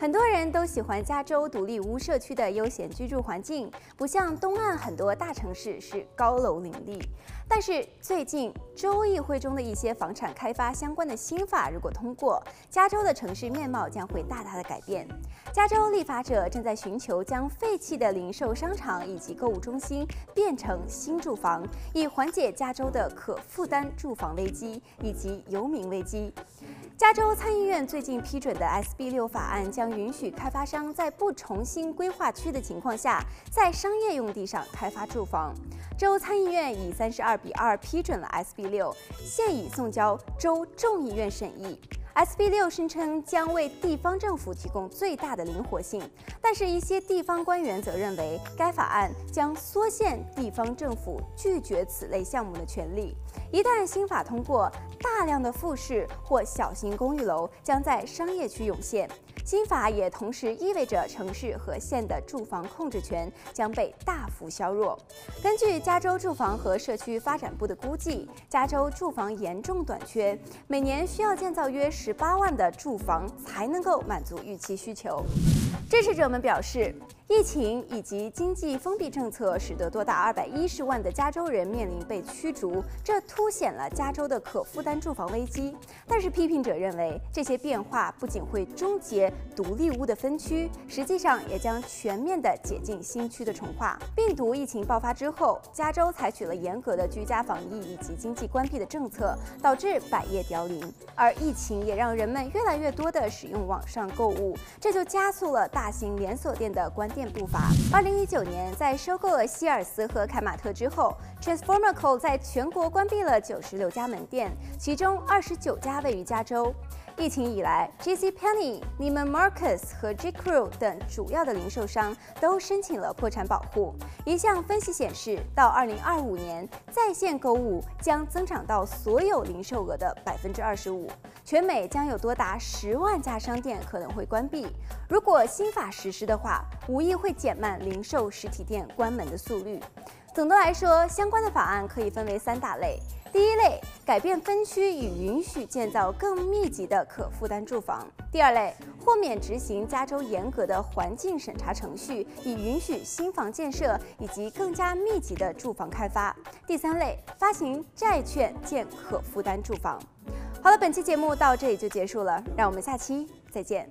很多人都喜欢加州独立屋社区的悠闲居住环境，不像东岸很多大城市是高楼林立。但是最近州议会中的一些房产开发相关的新法如果通过，加州的城市面貌将会大大的改变。加州立法者正在寻求将废弃的零售商场以及购物中心变成新住房，以缓解加州的可负担住房危机以及游民危机。加州参议院最近批准的 SB 六法案将允许开发商在不重新规划区的情况下，在商业用地上开发住房。州参议院以三十二比二批准了 SB 六，现已送交州众议院审议。SB 六声称将为地方政府提供最大的灵活性，但是，一些地方官员则认为该法案将缩限地方政府拒绝此类项目的权利。一旦新法通过，大量的复式或小型公寓楼将在商业区涌现。新法也同时意味着城市和县的住房控制权将被大幅削弱。根据加州住房和社区发展部的估计，加州住房严重短缺，每年需要建造约十八万的住房才能够满足预期需求。支持者们表示，疫情以及经济封闭政策使得多达二百一十万的加州人面临被驱逐，这凸显了加州的可负担住房危机。但是批评者认为，这些变化不仅会终结独立屋的分区，实际上也将全面地解禁新区的重划。病毒疫情爆发之后，加州采取了严格的居家防疫以及经济关闭的政策，导致百业凋零。而疫情也让人们越来越多地使用网上购物，这就加速了大型连锁店的关店步伐。二零一九年，在收购了希尔斯和凯马特之后，Transformer Co 在全国关闭了九十六家门店，其中二十九家位于加州。疫情以来，JCPenney、n e m a n Marcus 和 J.Crew 等主要的零售商都申请了破产保护。一项分析显示，到二零二五年，在线购物将增长到所有零售额的百分之二十五，全美将有多达十万家商店可能会关闭。如果新法实施的话，无疑会减慢零售实体店关门的速率。总的来说，相关的法案可以分为三大类。第一类，改变分区以允许建造更密集的可负担住房；第二类，豁免执行加州严格的环境审查程序，以允许新房建设以及更加密集的住房开发；第三类，发行债券建可负担住房。好了，本期节目到这里就结束了，让我们下期再见。